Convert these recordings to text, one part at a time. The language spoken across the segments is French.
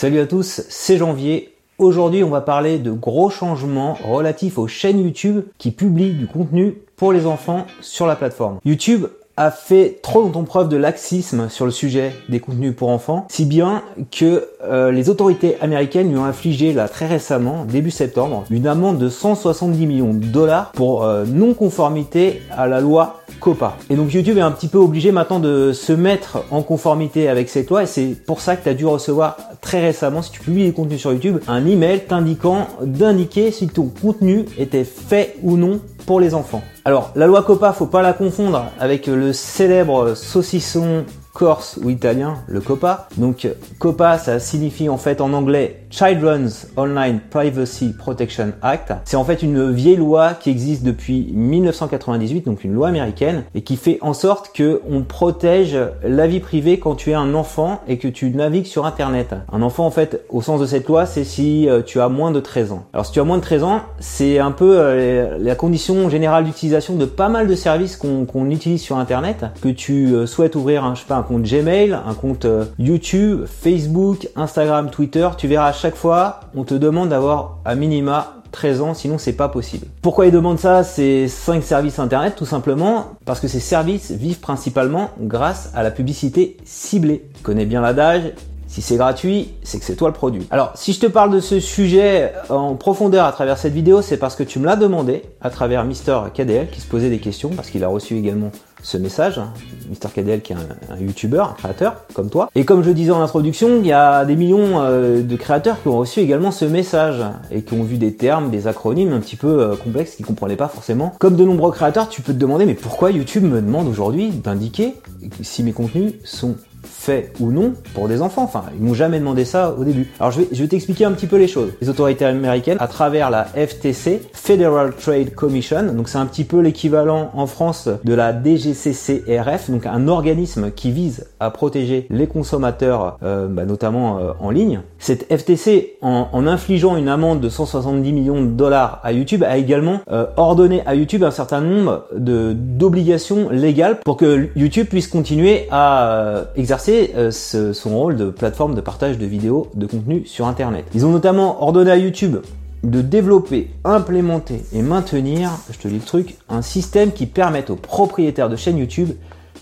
Salut à tous, c'est Janvier. Aujourd'hui, on va parler de gros changements relatifs aux chaînes YouTube qui publient du contenu pour les enfants sur la plateforme. YouTube a fait trop longtemps preuve de laxisme sur le sujet des contenus pour enfants, si bien que euh, les autorités américaines lui ont infligé là très récemment, début septembre, une amende de 170 millions de dollars pour euh, non-conformité à la loi COPA. Et donc YouTube est un petit peu obligé maintenant de se mettre en conformité avec cette loi et c'est pour ça que tu as dû recevoir très récemment, si tu publies des contenus sur YouTube, un email t'indiquant d'indiquer si ton contenu était fait ou non les enfants. Alors, la loi COPA, faut pas la confondre avec le célèbre saucisson corse ou italien, le COPA. Donc COPA, ça signifie en fait en anglais Children's Online Privacy Protection Act. C'est en fait une vieille loi qui existe depuis 1998, donc une loi américaine, et qui fait en sorte que on protège la vie privée quand tu es un enfant et que tu navigues sur Internet. Un enfant, en fait, au sens de cette loi, c'est si euh, tu as moins de 13 ans. Alors si tu as moins de 13 ans, c'est un peu euh, la condition générale d'utilisation de pas mal de services qu'on utilise sur Internet, que tu euh, souhaites ouvrir, un, je sais pas, un compte Gmail, un compte YouTube, Facebook, Instagram, Twitter, tu verras chaque fois, on te demande d'avoir à minima 13 ans, sinon c'est pas possible. Pourquoi ils demandent ça? Ces 5 services internet, tout simplement parce que ces services vivent principalement grâce à la publicité ciblée. Connais bien l'adage, si c'est gratuit, c'est que c'est toi le produit. Alors, si je te parle de ce sujet en profondeur à travers cette vidéo, c'est parce que tu me l'as demandé à travers Mister KDL qui se posait des questions parce qu'il a reçu également ce message. Hein. Mister KDL qui est un, un YouTuber, un créateur comme toi. Et comme je disais en introduction, il y a des millions euh, de créateurs qui ont reçu également ce message et qui ont vu des termes, des acronymes un petit peu euh, complexes qu'ils comprenaient pas forcément. Comme de nombreux créateurs, tu peux te demander mais pourquoi YouTube me demande aujourd'hui d'indiquer si mes contenus sont fait ou non pour des enfants. Enfin, ils m'ont jamais demandé ça au début. Alors je vais, je vais t'expliquer un petit peu les choses. Les autorités américaines, à travers la FTC, Federal Trade Commission, donc c'est un petit peu l'équivalent en France de la DGCCRF, donc un organisme qui vise à protéger les consommateurs, euh, bah, notamment euh, en ligne. Cette FTC, en, en, infligeant une amende de 170 millions de dollars à YouTube, a également euh, ordonné à YouTube un certain nombre de d'obligations légales pour que YouTube puisse continuer à euh, exercer euh, son rôle de plateforme de partage de vidéos, de contenu sur Internet. Ils ont notamment ordonné à YouTube de développer, implémenter et maintenir, je te lis le truc, un système qui permette aux propriétaires de chaînes YouTube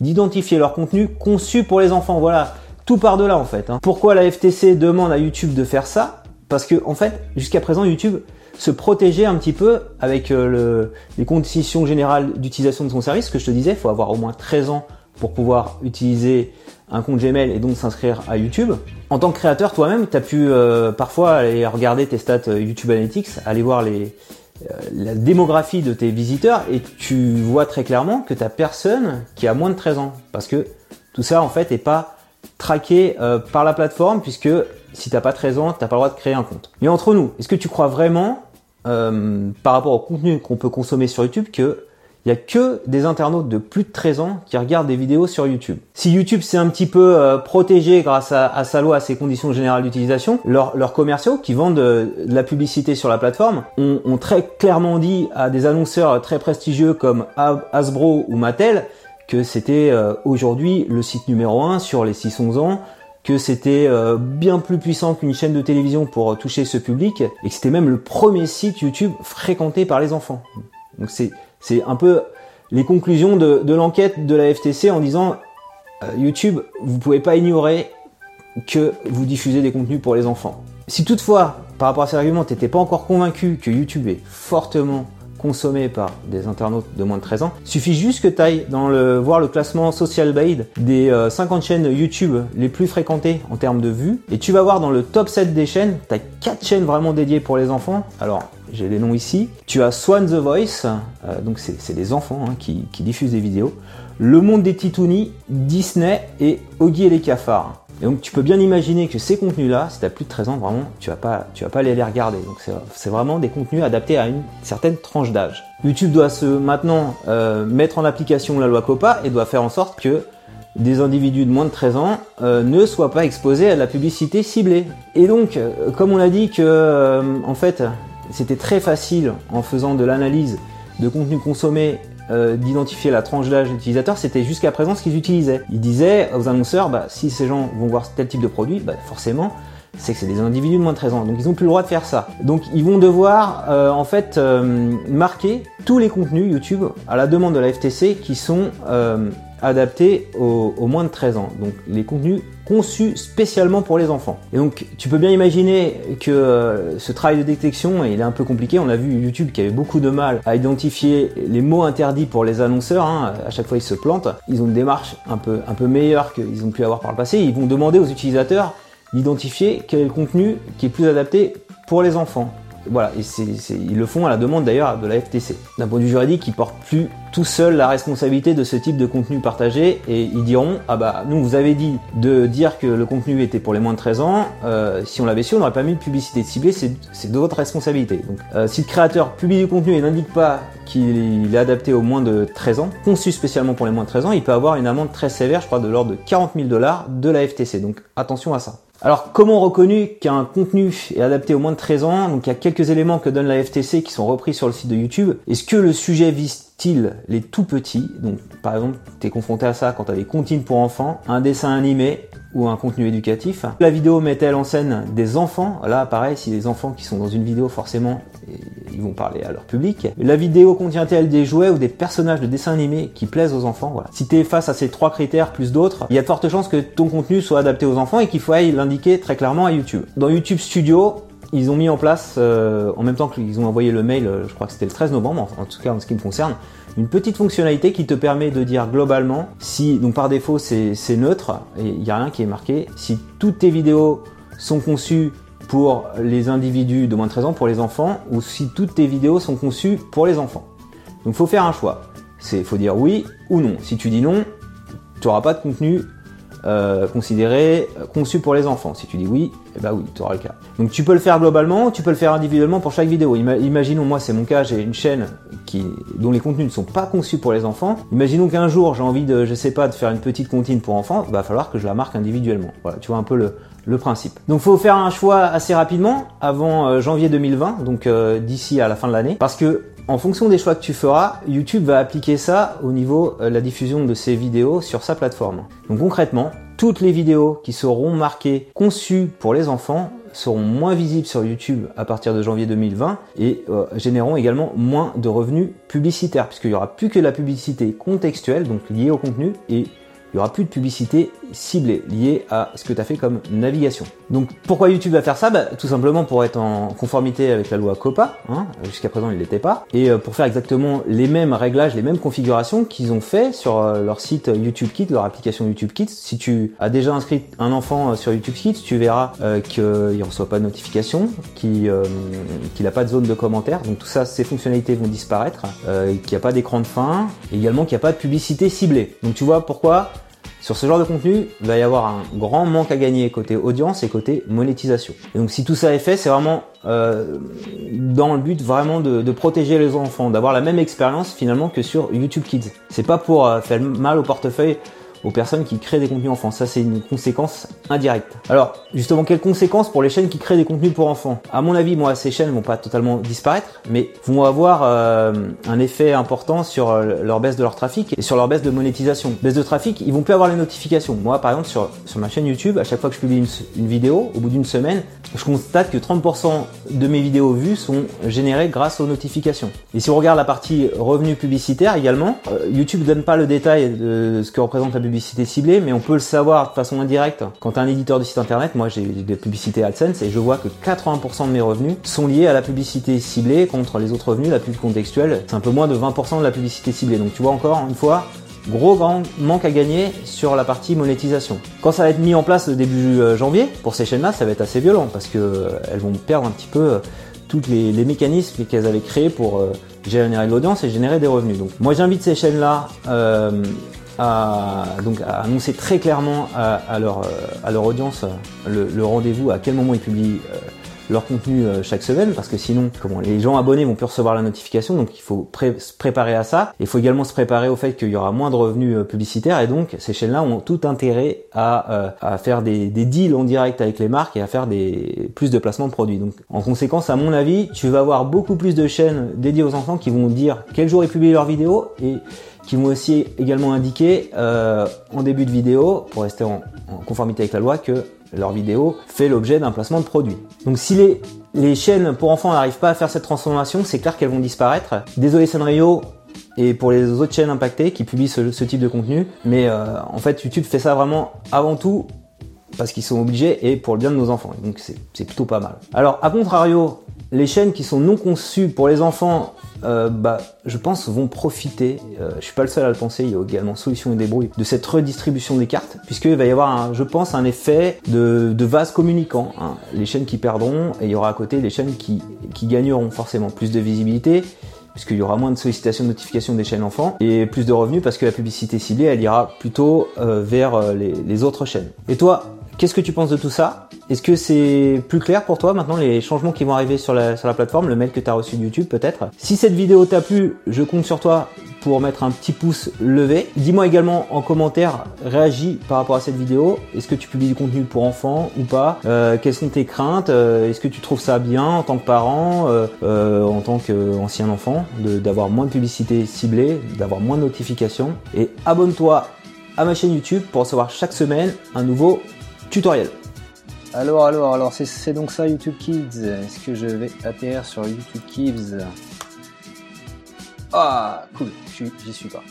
d'identifier leur contenu conçu pour les enfants. Voilà, tout par de là en fait. Hein. Pourquoi la FTC demande à YouTube de faire ça? Parce que en fait, jusqu'à présent, YouTube se protégeait un petit peu avec euh, le, les conditions générales d'utilisation de son service. Ce que je te disais, il faut avoir au moins 13 ans pour pouvoir utiliser un compte Gmail et donc s'inscrire à YouTube. En tant que créateur toi-même, tu as pu euh, parfois aller regarder tes stats euh, YouTube Analytics, aller voir euh, la démographie de tes visiteurs et tu vois très clairement que tu personne qui a moins de 13 ans. Parce que tout ça en fait est pas traqué par la plateforme puisque si t'as pas 13 ans, t'as pas le droit de créer un compte. Mais entre nous, est-ce que tu crois vraiment par rapport au contenu qu'on peut consommer sur YouTube que il y a que des internautes de plus de 13 ans qui regardent des vidéos sur YouTube. Si YouTube s'est un petit peu euh, protégé grâce à, sa loi, à ses conditions générales d'utilisation, leurs commerciaux qui vendent de, la publicité sur la plateforme ont, très clairement dit à des annonceurs très prestigieux comme Hasbro ou Mattel que c'était euh, aujourd'hui le site numéro 1 sur les 6-11 ans, que c'était euh, bien plus puissant qu'une chaîne de télévision pour toucher ce public et que c'était même le premier site YouTube fréquenté par les enfants. Donc c'est c'est un peu les conclusions de, l'enquête de la FTC en disant euh, YouTube, vous pouvez pas ignorer que vous diffusez des contenus pour les enfants. Si toutefois, par rapport à ces arguments, t'étais pas encore convaincu que YouTube est fortement consommé par des internautes de moins de 13 ans, suffit juste que tu ailles dans le, voir le classement Social Blade des 50 euh, chaînes YouTube les plus fréquentées en termes de vues, et tu vas voir dans le top 7 des chaînes, tu as 4 chaînes vraiment dédiées pour les enfants. Alors, j'ai les noms ici. Tu as Swan the Voice, euh, donc c'est des enfants hein, qui, diffusent des vidéos. Le Monde des Titounis, Disney et Oggy et les cafards. Et donc tu peux bien imaginer que ces contenus-là, si tu as plus de 13 ans, vraiment, tu vas pas, tu vas pas aller les regarder. Donc c'est vraiment des contenus adaptés à une certaine tranche d'âge. YouTube doit se maintenant euh, mettre en application la loi COPA et doit faire en sorte que des individus de moins de 13 ans euh, ne soient pas exposés à la publicité ciblée. Et donc, comme on a dit que, en fait, c'était très facile en faisant de l'analyse de contenu consommé euh, d'identifier la tranche d'âge utilisateur, c'était jusqu'à présent ce qu'ils utilisaient. Ils disaient aux annonceurs, bah, si ces gens vont voir tel type de produit, bah, forcément, c'est que c'est des individus de moins de 13 ans. Donc ils n'ont plus le droit de faire ça. Donc ils vont devoir euh, en fait euh, marquer tous les contenus YouTube à la demande de la FTC qui sont adaptés aux, moins de 13 ans. Donc les contenus conçus spécialement pour les enfants. Et donc tu peux bien imaginer que ce travail de détection il est un peu compliqué. On a vu YouTube qui avait beaucoup de mal à identifier les mots interdits pour les annonceurs. Hein. À chaque fois ils se plantent. Ils ont une démarche un peu, un peu meilleure qu'ils ont pu avoir par le passé. Ils vont demander aux utilisateurs d'identifier quel est le contenu qui est plus adapté pour les enfants. Voilà, et ils le font à la demande d'ailleurs de la FTC. D'un point de vue juridique, ils portent plus tout seuls la responsabilité de ce type de contenu partagé et ils diront ah bah nous vous avez dit de dire que le contenu était pour les moins de 13 ans. Euh, si on l'avait su, on n'aurait pas mis de publicité ciblée. C'est de votre responsabilité. Donc euh, si le créateur publie du contenu et n'indique pas qu'il est adapté aux moins de 13 ans, conçu spécialement pour les moins de 13 ans, il peut avoir une amende très sévère, je crois de l'ordre de 40 000 dollars de la FTC. Donc attention à ça. Alors, comment reconnu qu'un contenu est adapté aux moins de 13 ans Donc, il y a quelques éléments que donne la FTC qui sont repris sur le site de YouTube. Est-ce que le sujet vise-t-il les tout petits? Donc, par exemple, tu es confronté à ça quand tu as des comptines pour enfants, un dessin animé, ou un contenu éducatif. La vidéo met-elle en scène des enfants? Là, pareil, si les enfants qui sont dans une vidéo, forcément, ils vont parler à leur public. La vidéo contient-elle des jouets ou des personnages de dessins animés qui plaisent aux enfants? Voilà. Si tu es face à ces trois critères plus d'autres, il y a de fortes chances que ton contenu soit adapté aux enfants et qu'il faut l'indiquer très clairement à YouTube. Dans YouTube Studio, ils ont mis en place, euh, en même temps qu'ils ont envoyé le mail, euh, je crois que c'était le 13 novembre, en tout cas en ce qui me concerne, une petite fonctionnalité qui te permet de dire globalement si, donc par défaut c'est neutre, et il n'y a rien qui est marqué, si toutes tes vidéos sont conçues pour les individus de moins de 13 ans, pour les enfants, ou si toutes tes vidéos sont conçues pour les enfants. Donc il faut faire un choix. Il faut dire oui ou non. Si tu dis non, tu n'auras pas de contenu euh, considéré, euh, conçu pour les enfants. Si tu dis oui, eh ben oui, tu auras le cas. Donc tu peux le faire globalement, tu peux le faire individuellement pour chaque vidéo. imaginons, moi c'est mon cas, j'ai une chaîne dont les contenus ne sont pas conçus pour les enfants. Imaginons qu'un jour j'ai envie de, je sais pas, de faire une petite comptine pour enfants, va falloir que je la marque individuellement. Voilà, tu vois un peu le, principe. Donc faut faire un choix assez rapidement, avant euh, janvier 2020, donc d'ici à la fin de l'année, parce que en fonction des choix que tu feras, YouTube va appliquer ça au niveau de euh, la diffusion de ces vidéos sur sa plateforme. Donc concrètement, toutes les vidéos qui seront marquées conçues pour les enfants seront moins visibles sur YouTube à partir de janvier 2020 et euh, généreront également moins de revenus publicitaires puisqu'il n'y aura plus que la publicité contextuelle, donc liée au contenu, et il n'y aura plus de publicité ciblée liée à ce que tu as fait comme navigation. Donc pourquoi YouTube va faire ça? Bah, Tout simplement pour être en conformité avec la loi COPA, hein, jusqu'à présent il l'était pas, et euh, pour faire exactement les mêmes réglages, les mêmes configurations qu'ils ont fait sur euh, leur site YouTube Kids, leur application YouTube Kids. Si tu as déjà inscrit un enfant euh, sur YouTube Kids, tu verras qu'il ne reçoit pas de notification, qu'il n'a pas de zone de commentaires, donc tout ça, ces fonctionnalités vont disparaître, qu'il n'y a pas d'écran de fin, et également qu'il n'y a pas de publicité ciblée. Donc tu vois pourquoi sur ce genre de contenu, il va y avoir un grand manque à gagner côté audience et côté monétisation. Et donc si tout ça est fait, c'est vraiment euh, dans le but vraiment de, protéger les enfants, d'avoir la même expérience finalement que sur YouTube Kids. C'est pas pour euh, faire mal au portefeuille aux personnes qui créent des contenus enfants. Ça, c'est une conséquence indirecte. Alors, justement, quelles conséquences pour les chaînes qui créent des contenus pour enfants? À mon avis, moi, ces chaînes vont pas totalement disparaître, mais vont avoir euh, un effet important sur euh, leur baisse de leur trafic et sur leur baisse de monétisation. Baisse de trafic, ils vont plus avoir les notifications. Moi, par exemple, sur, sur ma chaîne YouTube, à chaque fois que je publie une, une vidéo, au bout d'une semaine, je constate que 30% de mes vidéos vues sont générées grâce aux notifications. Et si on regarde la partie revenus publicitaires également, euh, YouTube donne pas le détail de ce que représente la publicité ciblée, mais on peut le savoir de façon indirecte. Quand un éditeur de site internet, moi j'ai des publicités AdSense et je vois que 80% de mes revenus sont liés à la publicité ciblée contre les autres revenus, la pub contextuelle, c'est un peu moins de 20% de la publicité ciblée. Donc tu vois encore une fois, gros grand manque à gagner sur la partie monétisation. Quand ça va être mis en place début euh, janvier, pour ces chaînes-là, ça va être assez violent parce que euh, elles vont perdre un petit peu euh, tous les, mécanismes qu'elles avaient créés pour générer de l'audience et générer des revenus. Donc moi j'invite ces chaînes-là à, annoncer très clairement à, leur, à leur audience le, rendez-vous, à quel moment ils publient leur contenu euh, chaque semaine parce que sinon comment les gens abonnés vont plus recevoir la notification donc il faut se préparer à ça. Il faut également se préparer au fait qu'il y aura moins de revenus euh, publicitaires et donc ces chaînes là ont tout intérêt à, à faire des, des, deals en direct avec les marques et à faire des plus de placements de produits. Donc en conséquence à mon avis tu vas avoir beaucoup plus de chaînes dédiées aux enfants qui vont dire quel jour ils publient leurs vidéos et qui vont aussi également indiquer euh, en début de vidéo, pour rester en, conformité avec la loi, que leur vidéo fait l'objet d'un placement de produit. Donc si les, les chaînes pour enfants n'arrivent pas à faire cette transformation, c'est clair qu'elles vont disparaître. Désolé Sanrio, et pour les autres chaînes impactées qui publient ce, type de contenu. Mais euh, en fait, YouTube fait ça vraiment avant tout parce qu'ils sont obligés et pour le bien de nos enfants. Donc c'est plutôt pas mal. Alors, à contrario, les chaînes qui sont non conçues pour les enfants, euh, bah, je pense, vont profiter. Euh, je suis pas le seul à le penser. Il y a également Solutions et Débrouille de cette redistribution des cartes, puisqu'il va y avoir, je pense, un effet de, de vase communicant. Hein. Les chaînes qui perdront et il y aura à côté les chaînes qui, gagneront forcément plus de visibilité puisqu'il y aura moins de sollicitations de notifications des chaînes enfants et plus de revenus parce que la publicité ciblée elle ira plutôt euh, vers euh, les, autres chaînes. Et toi, qu'est-ce que tu penses de tout ça? Est-ce que c'est plus clair pour toi maintenant les changements qui vont arriver sur la, sur la plateforme, le mail que tu as reçu de YouTube peut-être? Si cette vidéo t'a plu, je compte sur toi pour mettre un petit pouce levé. Dis-moi également en commentaire, réagis par rapport à cette vidéo. Est-ce que tu publies du contenu pour enfants ou pas? Euh, Quelles sont tes craintes? Euh, Est-ce que tu trouves ça bien en tant que parent, euh, en tant qu'ancien enfant, d'avoir moins de publicité ciblée, d'avoir moins de notifications? Et abonne-toi à ma chaîne YouTube pour recevoir chaque semaine un nouveau Alors, alors, alors, c'est donc ça YouTube Kids. Est-ce que je vais atterrir sur YouTube Kids? Ah, cool, j'y suis pas.